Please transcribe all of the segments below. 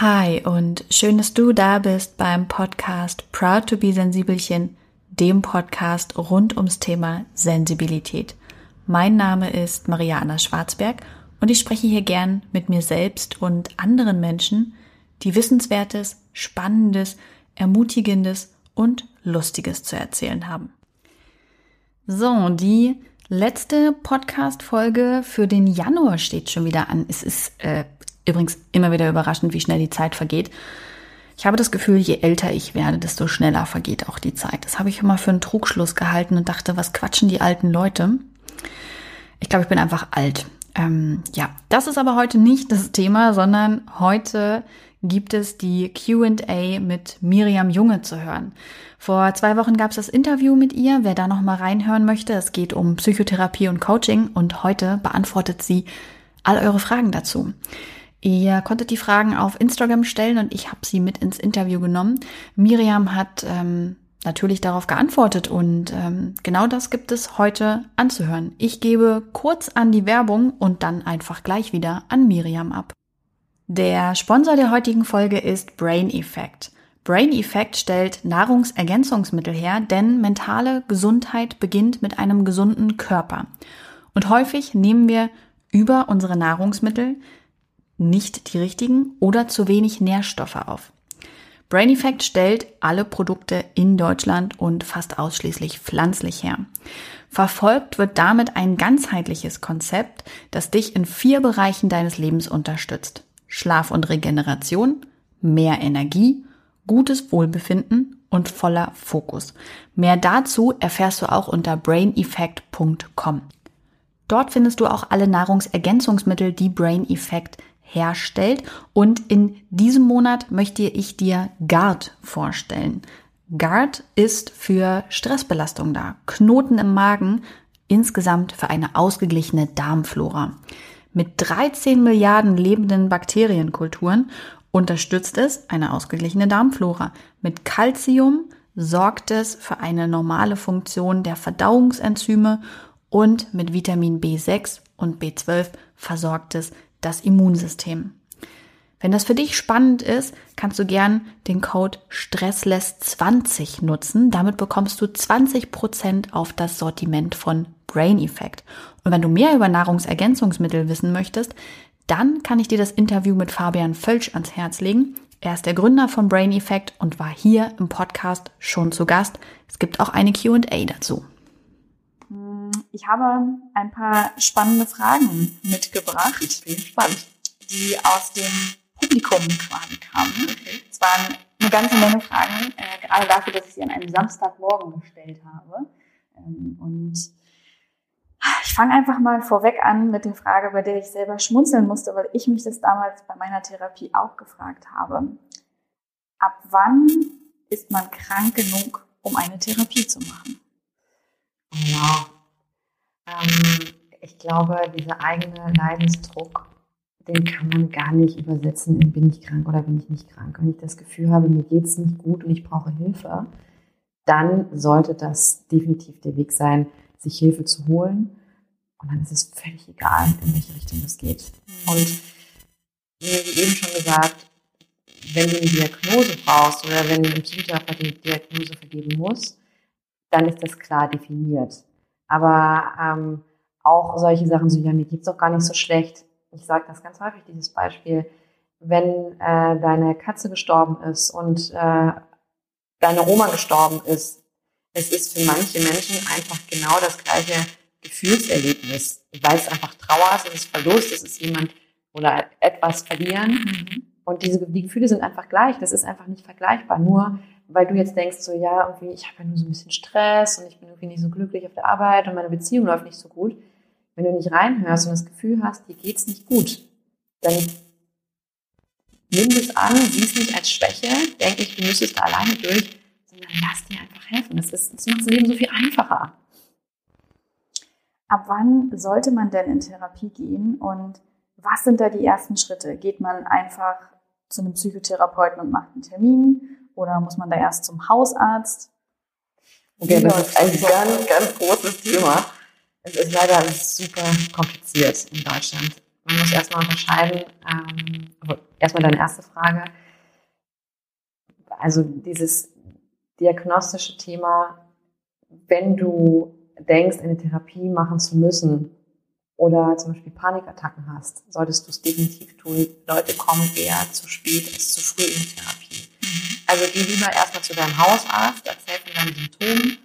Hi und schön, dass du da bist beim Podcast Proud to be Sensibelchen, dem Podcast rund ums Thema Sensibilität. Mein Name ist Maria Anna Schwarzberg und ich spreche hier gern mit mir selbst und anderen Menschen, die Wissenswertes, Spannendes, Ermutigendes und Lustiges zu erzählen haben. So, die letzte Podcast-Folge für den Januar steht schon wieder an. Es ist äh, übrigens immer wieder überraschend, wie schnell die Zeit vergeht. Ich habe das Gefühl, je älter ich werde, desto schneller vergeht auch die Zeit. Das habe ich immer für einen Trugschluss gehalten und dachte, was quatschen die alten Leute? Ich glaube, ich bin einfach alt. Ähm, ja, das ist aber heute nicht das Thema, sondern heute gibt es die QA mit Miriam Junge zu hören. Vor zwei Wochen gab es das Interview mit ihr. Wer da noch mal reinhören möchte, es geht um Psychotherapie und Coaching und heute beantwortet sie all eure Fragen dazu. Ihr konntet die Fragen auf Instagram stellen und ich habe sie mit ins Interview genommen. Miriam hat ähm, natürlich darauf geantwortet und ähm, genau das gibt es heute anzuhören. Ich gebe kurz an die Werbung und dann einfach gleich wieder an Miriam ab. Der Sponsor der heutigen Folge ist Brain Effect. Brain Effect stellt Nahrungsergänzungsmittel her, denn mentale Gesundheit beginnt mit einem gesunden Körper. Und häufig nehmen wir über unsere Nahrungsmittel nicht die richtigen oder zu wenig Nährstoffe auf. Brain Effect stellt alle Produkte in Deutschland und fast ausschließlich pflanzlich her. Verfolgt wird damit ein ganzheitliches Konzept, das dich in vier Bereichen deines Lebens unterstützt. Schlaf und Regeneration, mehr Energie, gutes Wohlbefinden und voller Fokus. Mehr dazu erfährst du auch unter braineffect.com. Dort findest du auch alle Nahrungsergänzungsmittel, die Brain Effect herstellt. Und in diesem Monat möchte ich dir GARD vorstellen. GARD ist für Stressbelastung da, Knoten im Magen, insgesamt für eine ausgeglichene Darmflora. Mit 13 Milliarden lebenden Bakterienkulturen unterstützt es eine ausgeglichene Darmflora. Mit Calcium sorgt es für eine normale Funktion der Verdauungsenzyme und mit Vitamin B6 und B12 versorgt es das Immunsystem. Wenn das für dich spannend ist, kannst du gern den Code Stressless20 nutzen. Damit bekommst du 20% auf das Sortiment von Brain Effect. Und wenn du mehr über Nahrungsergänzungsmittel wissen möchtest, dann kann ich dir das Interview mit Fabian Völsch ans Herz legen. Er ist der Gründer von Brain Effect und war hier im Podcast schon zu Gast. Es gibt auch eine QA dazu. Ich habe ein paar spannende Fragen mitgebracht. Ich bin gespannt. Die aus dem Publikum quasi kamen. Okay. Es waren eine ganze Menge Fragen, äh, gerade dafür, dass ich sie an einem Samstagmorgen gestellt habe. Ähm, und ich fange einfach mal vorweg an mit der Frage, bei der ich selber schmunzeln musste, weil ich mich das damals bei meiner Therapie auch gefragt habe. Ab wann ist man krank genug, um eine Therapie zu machen? Ja, ähm, ich glaube, dieser eigene Leidensdruck, den kann man gar nicht übersetzen in bin ich krank oder bin ich nicht krank. Wenn ich das Gefühl habe, mir geht es nicht gut und ich brauche Hilfe, dann sollte das definitiv der Weg sein, sich Hilfe zu holen. Und dann ist es völlig egal, in welche Richtung es geht. Und wie eben schon gesagt, wenn du eine Diagnose brauchst oder wenn ein Psychotherapeut eine Diagnose vergeben muss, dann ist das klar definiert. Aber ähm, auch solche Sachen so, ja, mir geht's doch gar nicht so schlecht. Ich sage das ganz häufig, dieses Beispiel. Wenn äh, deine Katze gestorben ist und äh, deine Oma gestorben ist, es ist für manche Menschen einfach genau das gleiche Gefühlserlebnis, weil es einfach Trauer ist, es ist Verlust, es ist jemand oder etwas verlieren. Mhm. Und diese die Gefühle sind einfach gleich. Das ist einfach nicht vergleichbar. Nur weil du jetzt denkst, so ja, irgendwie, ich habe ja nur so ein bisschen Stress und ich bin irgendwie nicht so glücklich auf der Arbeit und meine Beziehung läuft nicht so gut. Wenn du nicht reinhörst und das Gefühl hast, dir geht's nicht gut, dann nimm das an, sieh es nicht als Schwäche, denke ich, du müsstest da alleine durch, sondern lass dir einfach helfen. Das, ist, das macht das Leben so viel einfacher. Ab wann sollte man denn in Therapie gehen und was sind da die ersten Schritte? Geht man einfach zu einem Psychotherapeuten und macht einen Termin? Oder muss man da erst zum Hausarzt? Okay, das ist ein ganz, ganz großes Thema. Es ist leider alles super kompliziert in Deutschland. Man muss erstmal unterscheiden, ähm, erstmal deine erste Frage. Also dieses diagnostische Thema, wenn du denkst, eine Therapie machen zu müssen oder zum Beispiel Panikattacken hast, solltest du es definitiv tun. Leute kommen eher zu spät als zu früh in die Therapie. Also geh lieber erstmal zu deinem Hausarzt, erzähl von deinen Symptomen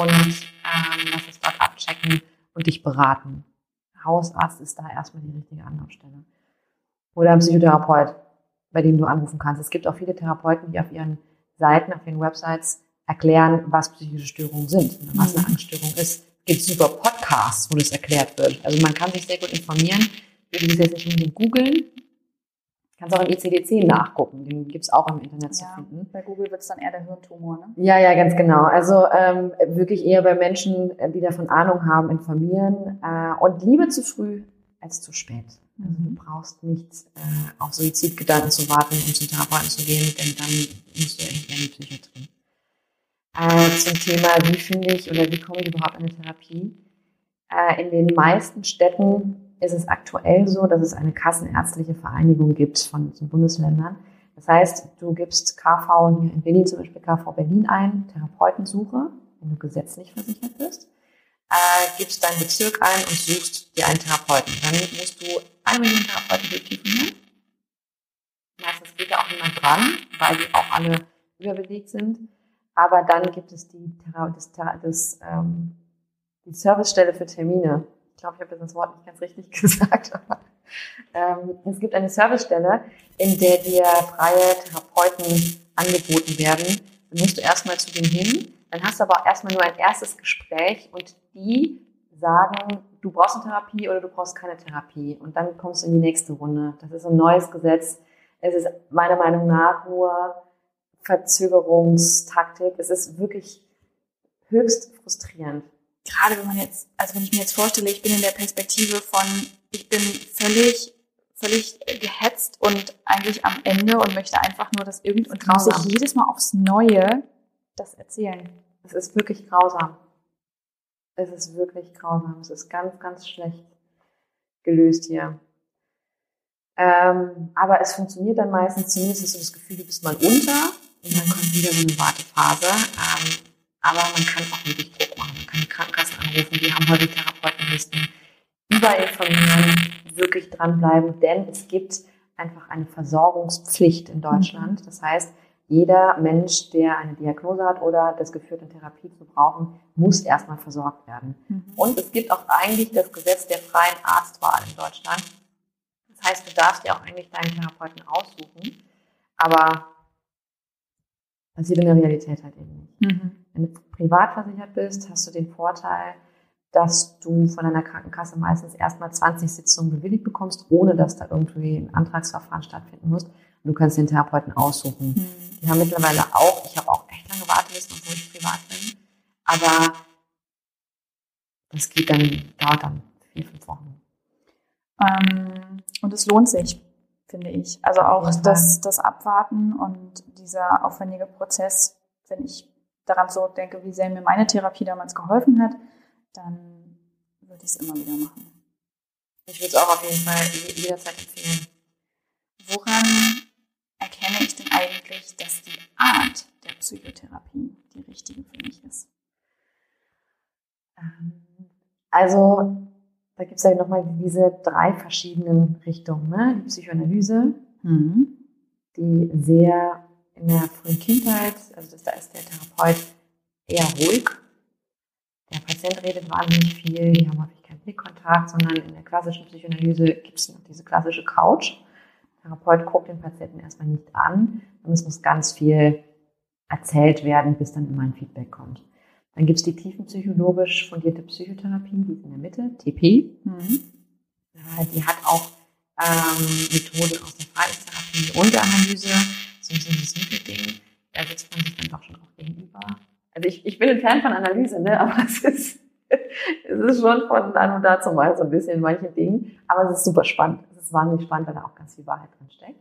und ähm, lass es dort abchecken und dich beraten. Hausarzt ist da erstmal die richtige Anlaufstelle. Oder ein Psychotherapeut, bei dem du anrufen kannst. Es gibt auch viele Therapeuten, die auf ihren Seiten, auf ihren Websites erklären, was psychische Störungen sind, was eine mhm. Angststörung ist. Es gibt super Podcasts, wo das erklärt wird. Also man kann sich sehr gut informieren. Du musst jetzt nicht unbedingt googeln. Kannst auch im ICD-10 nachgucken, den gibt's auch im Internet ja, zu finden. Bei Google wird's dann eher der Hirntumor, ne? Ja, ja, ganz genau. Also ähm, wirklich eher bei Menschen, die davon Ahnung haben, informieren. Äh, und lieber zu früh als zu spät. Also du mhm. brauchst nicht äh, auf Suizidgedanken zu warten, um zum Therapeuten zu gehen, denn dann musst du irgendwie in die Psychiatrie. Äh, zum Thema, wie finde ich oder wie komme ich überhaupt in eine Therapie? Äh, in den meisten Städten ist es aktuell so, dass es eine kassenärztliche Vereinigung gibt von Bundesländern. Das heißt, du gibst KV hier in Berlin zum Beispiel KV Berlin ein, Therapeutensuche, wenn du gesetzlich versichert bist, äh, gibst deinen Bezirk ein und suchst dir einen Therapeuten. Dann musst du eine Million Therapeuten durchtelefonieren. Meistens geht da auch niemand dran, weil die auch alle überbelegt sind. Aber dann gibt es die, das, das, ähm, die Servicestelle für Termine ich glaube, ich habe das Wort nicht ganz richtig gesagt, aber ähm, es gibt eine Servicestelle, in der dir freie Therapeuten angeboten werden. Dann musst du erstmal zu denen hin, dann hast du aber erstmal nur ein erstes Gespräch und die sagen, du brauchst eine Therapie oder du brauchst keine Therapie. Und dann kommst du in die nächste Runde. Das ist ein neues Gesetz. Es ist meiner Meinung nach nur Verzögerungstaktik. Es ist wirklich höchst frustrierend gerade wenn man jetzt, also wenn ich mir jetzt vorstelle, ich bin in der Perspektive von, ich bin völlig, völlig gehetzt und eigentlich am Ende und möchte einfach nur das irgendwie und muss ich jedes Mal aufs Neue das erzählen. Es ist wirklich grausam. Es ist wirklich grausam. Es ist ganz, ganz schlecht gelöst hier. Ähm, aber es funktioniert dann meistens, zumindest hast du das Gefühl, du bist mal unter und dann kommt wieder so eine Wartephase. Ähm, aber man kann auch wirklich Druck machen. Man kann die Krankenkasse anrufen, die haben häufig Therapeutenlisten. Überall informieren, wirklich dranbleiben, denn es gibt einfach eine Versorgungspflicht in Deutschland. Das heißt, jeder Mensch, der eine Diagnose hat oder das Gefühl eine Therapie zu brauchen, muss erstmal versorgt werden. Mhm. Und es gibt auch eigentlich das Gesetz der freien Arztwahl in Deutschland. Das heißt, du darfst dir auch eigentlich deinen Therapeuten aussuchen, aber passiert in der Realität halt eben nicht. Mhm. Wenn du privat versichert bist, hast du den Vorteil, dass du von deiner Krankenkasse meistens erstmal 20 Sitzungen bewilligt bekommst, ohne dass da irgendwie ein Antragsverfahren stattfinden muss. Und du kannst den Therapeuten aussuchen. Mhm. Die haben mittlerweile auch, ich habe auch echt lange Wartelisten, obwohl ich privat bin. Aber das geht dann, dauert dann vier, fünf Wochen. Ähm, und es lohnt sich, finde ich. Also auch das, das Abwarten und dieser aufwendige Prozess, wenn ich daran zurückdenke, wie sehr mir meine Therapie damals geholfen hat, dann würde ich es immer wieder machen. Ich würde es auch auf jeden Fall jederzeit empfehlen. Woran erkenne ich denn eigentlich, dass die Art der Psychotherapie die richtige für mich ist? Ähm, also, da gibt es ja nochmal diese drei verschiedenen Richtungen. Ne? Die Psychoanalyse, mhm. die sehr in der frühen Kindheit, also das, da ist der Therapeut eher ruhig. Der Patient redet wahnsinnig viel, die haben häufig keinen Blickkontakt, sondern in der klassischen Psychoanalyse gibt es noch diese klassische Couch. Der Therapeut guckt den Patienten erstmal nicht an und es muss ganz viel erzählt werden, bis dann immer ein Feedback kommt. Dann gibt es die tiefenpsychologisch fundierte Psychotherapie, die ist in der Mitte, TP. Mhm. Die hat auch ähm, Methoden aus ich, bin ein Fan von Analyse, ne? aber es ist, es ist schon von dann und dazu mal so ein bisschen in manchen Dingen. Aber es ist super spannend. Es ist wahnsinnig spannend, weil da auch ganz viel Wahrheit drin steckt.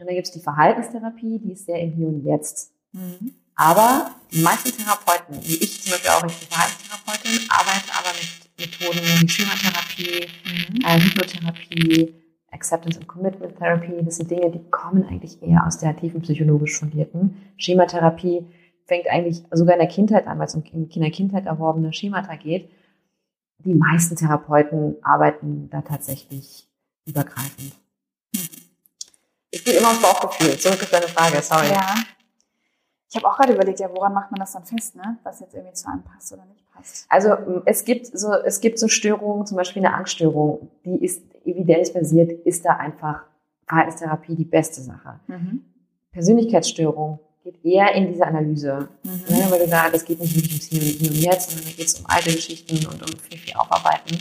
Und dann gibt es die Verhaltenstherapie, die ist sehr im Hier und Jetzt. Mhm. Aber die meisten Therapeuten, wie ich zum Beispiel auch, ich bin Verhaltenstherapeutin, arbeite aber mit Methoden wie Schematherapie, mhm. äh, Hypnotherapie, Acceptance and Commitment Therapy. Das sind Dinge, die kommen eigentlich eher aus der tiefen psychologisch fundierten. Schematherapie fängt eigentlich sogar in der Kindheit an, weil es um in der Kindheit erworbene Schemata geht. Die meisten Therapeuten arbeiten da tatsächlich übergreifend. Ich bin immer aufs Bauchgefühl. Zurück auf deine Frage, sorry. Ja. Ich habe auch gerade überlegt, ja, woran macht man das dann fest, ne? Was jetzt irgendwie zu einem passt oder nicht passt. Also es gibt so, es gibt so Störungen, zum Beispiel eine Angststörung, die ist evidenzbasiert, ist da einfach Verhaltenstherapie die beste Sache. Mhm. Persönlichkeitsstörung geht eher in diese Analyse. Mhm. Ne, weil du da, das geht nicht wirklich ums Hier und, Hier und Jetzt, sondern da geht es um alte Geschichten und um viel, viel Aufarbeiten.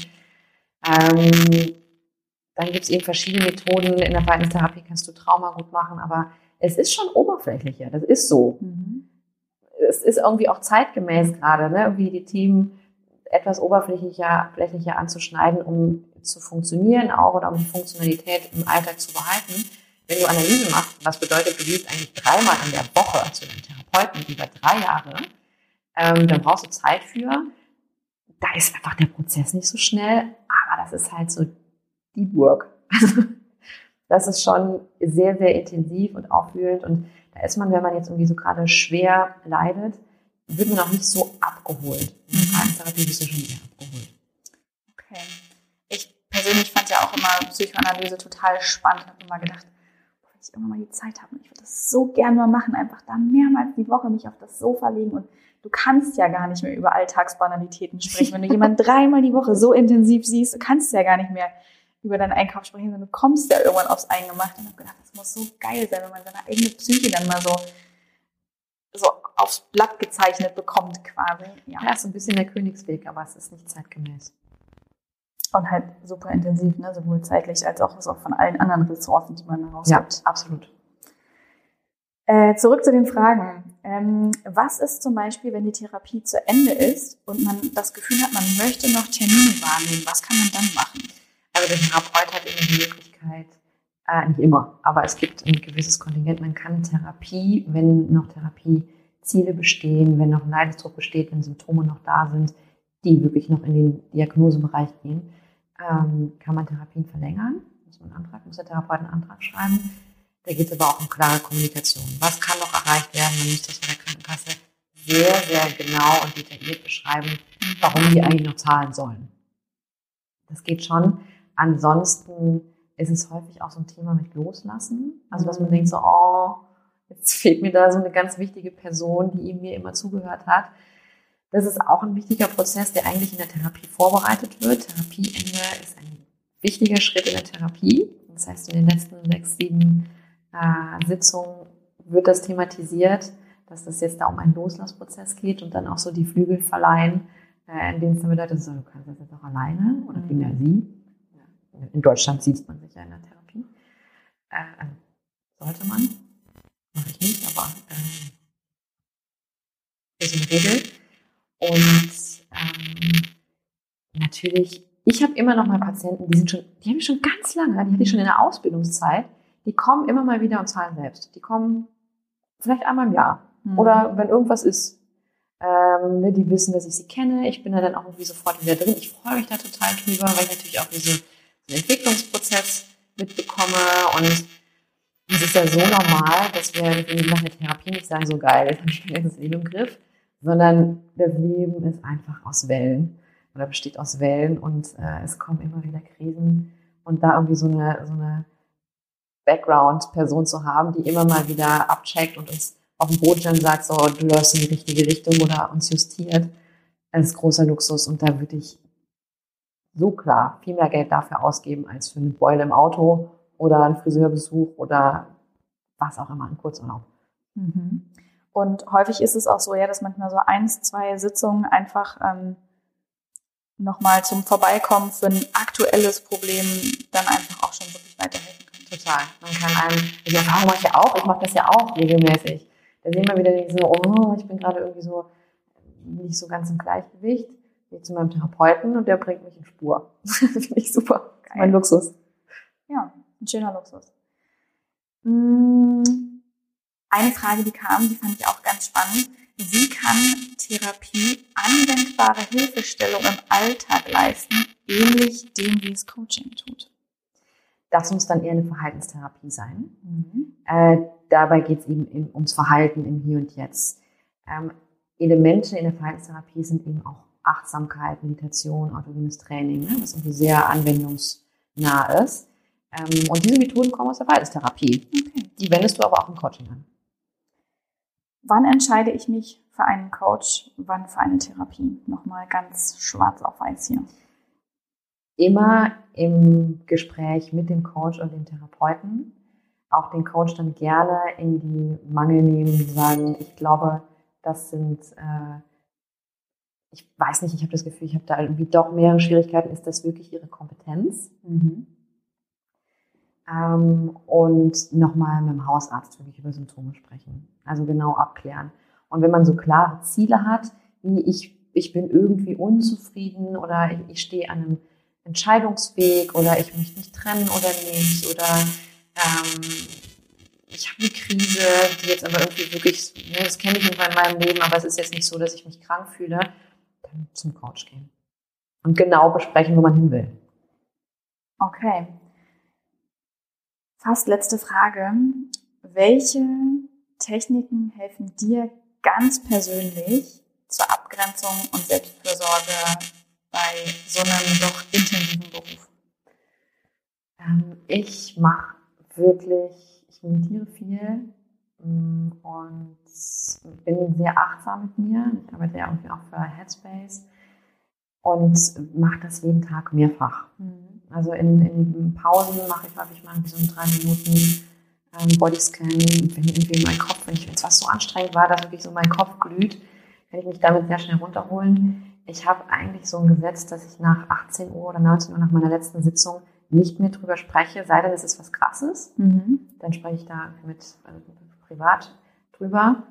Ähm, dann gibt es eben verschiedene Methoden. In der Verhaltenstherapie kannst du Trauma gut machen, aber es ist schon oberflächlicher. Das ist so. Mhm. Es ist irgendwie auch zeitgemäß gerade, ne? irgendwie die Themen etwas oberflächlicher flächlicher anzuschneiden, um zu funktionieren auch oder um die Funktionalität im Alltag zu behalten. Wenn du Analyse machst, was bedeutet, du gehst eigentlich dreimal in der Woche zu einem Therapeuten über drei Jahre, ähm, dann brauchst du Zeit für. Da ist einfach der Prozess nicht so schnell, aber das ist halt so Deep Work. das ist schon sehr, sehr intensiv und aufwühlend. Und da ist man, wenn man jetzt irgendwie so gerade schwer leidet, wird man auch nicht so abgeholt. In der Verhaltenstherapie bist du schon eher abgeholt. Okay. Ich persönlich fand ja auch immer Psychoanalyse total spannend. Habe immer gedacht, ich irgendwann mal die Zeit habe, ich würde das so gerne mal machen, einfach da mehrmals die Woche mich auf das Sofa legen und du kannst ja gar nicht mehr über Alltagsbanalitäten sprechen. Wenn du jemanden dreimal die Woche so intensiv siehst, du kannst ja gar nicht mehr über deinen Einkauf sprechen, sondern du kommst ja irgendwann aufs Eingemachte. Und ich habe gedacht, das muss so geil sein, wenn man seine eigene Psyche dann mal so, so aufs Blatt gezeichnet bekommt quasi. Ja, ja ist ein bisschen der Königsweg, aber es ist nicht zeitgemäß. Und halt super intensiv, ne? sowohl zeitlich als auch, auch von allen anderen Ressourcen, die man herausgibt. Ja, absolut. Äh, zurück zu den Fragen. Ähm, was ist zum Beispiel, wenn die Therapie zu Ende ist und man das Gefühl hat, man möchte noch Termine wahrnehmen? Was kann man dann machen? Also der Therapeut hat immer die Möglichkeit, äh, nicht immer, aber es gibt ein gewisses Kontingent. Man kann Therapie, wenn noch Therapieziele bestehen, wenn noch ein Leidensdruck besteht, wenn Symptome noch da sind, die wirklich noch in den Diagnosebereich gehen, ähm, kann man Therapien verlängern. Muss man Antrag, muss der Therapeut einen Antrag schreiben. Da geht es aber auch um klare Kommunikation. Was kann noch erreicht werden? Man muss das von der Krankenkasse sehr, sehr genau und detailliert beschreiben, warum die eigentlich noch zahlen sollen. Das geht schon. Ansonsten ist es häufig auch so ein Thema mit Loslassen. Also, dass man denkt so, oh, jetzt fehlt mir da so eine ganz wichtige Person, die mir immer zugehört hat. Das ist auch ein wichtiger Prozess, der eigentlich in der Therapie vorbereitet wird. Therapieende ist ein wichtiger Schritt in der Therapie. Das heißt, in den letzten sechs, sieben äh, Sitzungen wird das thematisiert, dass das jetzt da um einen Loslassprozess geht und dann auch so die Flügel verleihen, äh, in denen es dann bedeutet, so, du kannst das jetzt auch alleine oder vielmehr mhm. sie in Deutschland sieht man sich ja in der Therapie. Äh, sollte man. Mache ich nicht, aber äh, ist eine Regel. Und ähm, natürlich, ich habe immer noch mal Patienten, die sind schon, die habe ich schon ganz lange, die hatte ich schon in der Ausbildungszeit, die kommen immer mal wieder und zahlen selbst. Die kommen vielleicht einmal im Jahr. Mhm. Oder wenn irgendwas ist. Ähm, ne, die wissen, dass ich sie kenne. Ich bin da dann auch irgendwie sofort wieder drin. Ich freue mich da total drüber, weil ich natürlich auch diese Entwicklungsprozess mitbekomme und es ist ja so normal, dass wir nach einer Therapie nicht sagen, so geil, jetzt habe ich mein ganzes Leben im Griff, sondern das Leben ist einfach aus Wellen oder besteht aus Wellen und äh, es kommen immer wieder Krisen und da irgendwie so eine, so eine Background-Person zu haben, die immer mal wieder abcheckt und uns auf dem Boden sagt, so, du läufst in die richtige Richtung oder uns justiert, das ist großer Luxus und da würde ich so klar viel mehr Geld dafür ausgeben als für eine Beule im Auto oder einen Friseurbesuch oder was auch immer, einen Kurzurlaub. Mhm. Und häufig ist es auch so, ja, dass manchmal so eins, zwei Sitzungen einfach ähm, nochmal zum Vorbeikommen für ein aktuelles Problem dann einfach auch schon wirklich weiterhelfen können. Total. Man kann einem, die Erfahrung mache ich ja auch, ich mache das ja auch regelmäßig. Da sehen wir wieder so, oh, ich bin gerade irgendwie so nicht so ganz im Gleichgewicht gehe zu meinem Therapeuten und der bringt mich in Spur. Finde ich super. Geil. Mein Luxus. Ja, ein schöner Luxus. Mm, eine Frage, die kam, die fand ich auch ganz spannend. Wie kann Therapie anwendbare Hilfestellung im Alltag leisten, ähnlich dem, wie es Coaching tut? Das muss dann eher eine Verhaltenstherapie sein. Mhm. Äh, dabei geht es eben, ums Verhalten im Hier und Jetzt. Ähm, Elemente in der Verhaltenstherapie sind eben auch Achtsamkeit, Meditation, autogenes Training, ne, was irgendwie sehr anwendungsnah ist. Ähm, und diese Methoden kommen aus der Verhaltenstherapie. Okay. Die wendest du aber auch im Coaching an. Wann entscheide ich mich für einen Coach, wann für eine Therapie? Nochmal ganz schwarz auf weiß hier. Immer im Gespräch mit dem Coach und dem Therapeuten. Auch den Coach dann gerne in die Mangel nehmen und sagen, ich glaube, das sind, äh, ich weiß nicht, ich habe das Gefühl, ich habe da irgendwie doch mehrere Schwierigkeiten. Ist das wirklich ihre Kompetenz? Mhm. Ähm, und nochmal mit dem Hausarzt wirklich über Symptome sprechen. Also genau abklären. Und wenn man so klare Ziele hat, wie ich, ich bin irgendwie unzufrieden oder ich, ich stehe an einem Entscheidungsweg oder ich möchte mich trennen oder nicht oder ähm, ich habe eine Krise, die jetzt aber irgendwie wirklich, ne, das kenne ich in meinem Leben, aber es ist jetzt nicht so, dass ich mich krank fühle, dann zum Coach gehen. Und genau besprechen, wo man hin will. Okay. Fast letzte Frage. Welche Techniken helfen dir ganz persönlich zur Abgrenzung und Selbstfürsorge bei so einem doch intensiven Beruf? Ähm, ich mache wirklich, ich meditiere viel mm, und bin sehr achtsam mit mir. Ich arbeite ja irgendwie auch für Headspace und mache das jeden Tag mehrfach. Mhm. Also in, in Pausen mache ich häufig mal so drei Minuten ähm, Bodyscan, wenn irgendwie mein Kopf, wenn ich es was so anstrengend war, dass wirklich so mein Kopf glüht, kann ich mich damit sehr schnell runterholen. Ich habe eigentlich so ein Gesetz, dass ich nach 18 Uhr oder 19 Uhr nach meiner letzten Sitzung nicht mehr drüber spreche, sei denn es ist was Krasses. Mhm. Dann spreche ich da mit also privat drüber.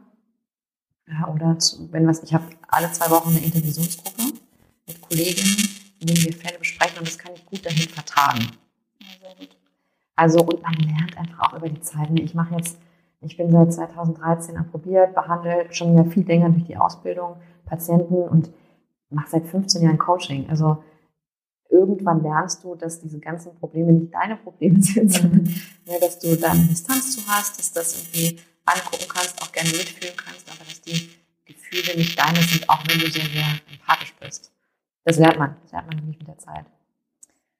Ja, oder zu, wenn was, ich habe alle zwei Wochen eine Intervisionsgruppe mit Kolleginnen, in denen wir Fälle besprechen und das kann ich gut dahin. Ja, gut. Also, und man lernt einfach auch über die Zeit. Ich mache jetzt, ich bin seit 2013 approbiert, behandle schon ja viel länger durch die Ausbildung Patienten und mache seit 15 Jahren Coaching. Also, irgendwann lernst du, dass diese ganzen Probleme nicht deine Probleme sind, mhm. ja, dass du da eine Distanz zu hast, dass das irgendwie angucken kannst, auch gerne mitfühlen kannst, aber dass die Gefühle nicht deine sind, auch wenn du sehr, sehr empathisch bist. Das lernt man. Das lernt man nämlich mit der Zeit.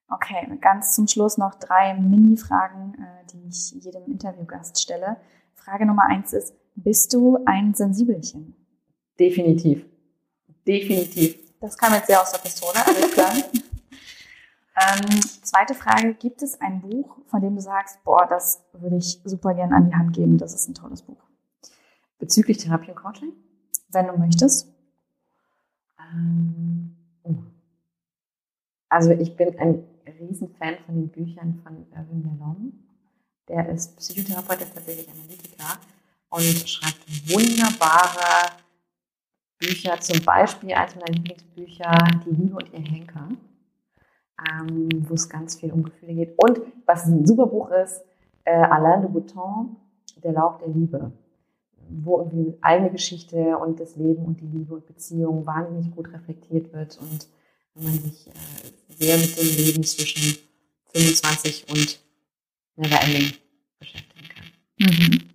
Okay, ganz zum Schluss noch drei Mini-Fragen, äh, die ich jedem Interviewgast stelle. Frage Nummer eins ist, bist du ein Sensibelchen? Definitiv. Definitiv. Das kam jetzt sehr aus der Pistole, alles klar. ähm, zweite Frage, gibt es ein Buch, von dem du sagst, boah, das würde ich super gerne an die Hand geben, das ist ein tolles Buch? Bezüglich Therapie und Coaching? Wenn du möchtest. Ähm. Also ich bin ein Riesenfan von den Büchern von Irvin Yalom. Der ist Psychotherapeut, der ist tatsächlich Analytiker und schreibt wunderbare Bücher, zum Beispiel eins meiner Lieblingsbücher, Die Liebe und ihr Henker, ähm, wo es ganz viel um Gefühle geht. Und was ein super Buch ist, äh, Alain de Botton, Der Lauf der Liebe, wo irgendwie eigene Geschichte und das Leben und die Liebe und Beziehung wahnsinnig gut reflektiert wird und wenn man sich äh, sehr mit dem Leben zwischen 25 und Neverending beschäftigen kann. Mhm.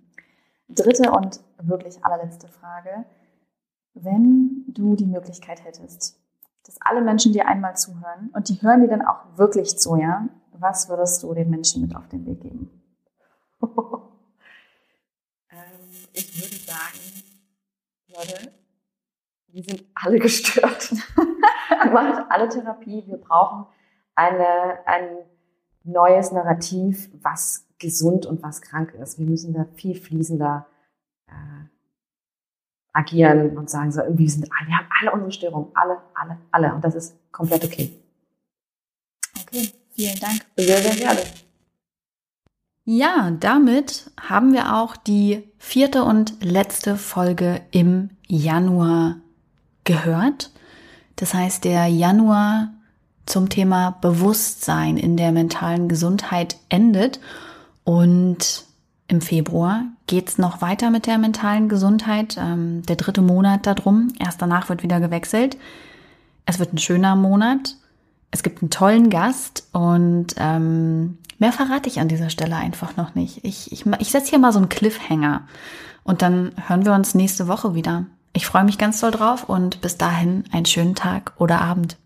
Dritte und wirklich allerletzte Frage. Wenn du die Möglichkeit hättest, dass alle Menschen dir einmal zuhören und die hören dir dann auch wirklich zu, ja, was würdest du den Menschen mit auf den Weg geben? ich würde sagen, Leute, die sind alle gestört. Macht alle Therapie. Wir brauchen eine, ein neues Narrativ, was gesund und was krank ist. Wir müssen da viel fließender äh, agieren und sagen so, irgendwie sind alle, wir haben alle unsere Störungen, alle, alle, alle. Und das ist komplett okay. Okay, vielen Dank. Sehr, sehr gerne. Ja, damit haben wir auch die vierte und letzte Folge im Januar gehört. Das heißt, der Januar zum Thema Bewusstsein in der mentalen Gesundheit endet. Und Im Februar geht's noch weiter mit der mentalen Gesundheit. Ähm, der dritte Monat darum. Erst danach wird wieder gewechselt. Es wird ein schöner Monat. Es gibt einen tollen Gast und ähm, mehr verrate ich an dieser Stelle einfach noch nicht. Ich, ich, ich setze hier mal so einen Cliffhanger und dann hören wir uns nächste Woche wieder. Ich freue mich ganz doll drauf und bis dahin einen schönen Tag oder Abend.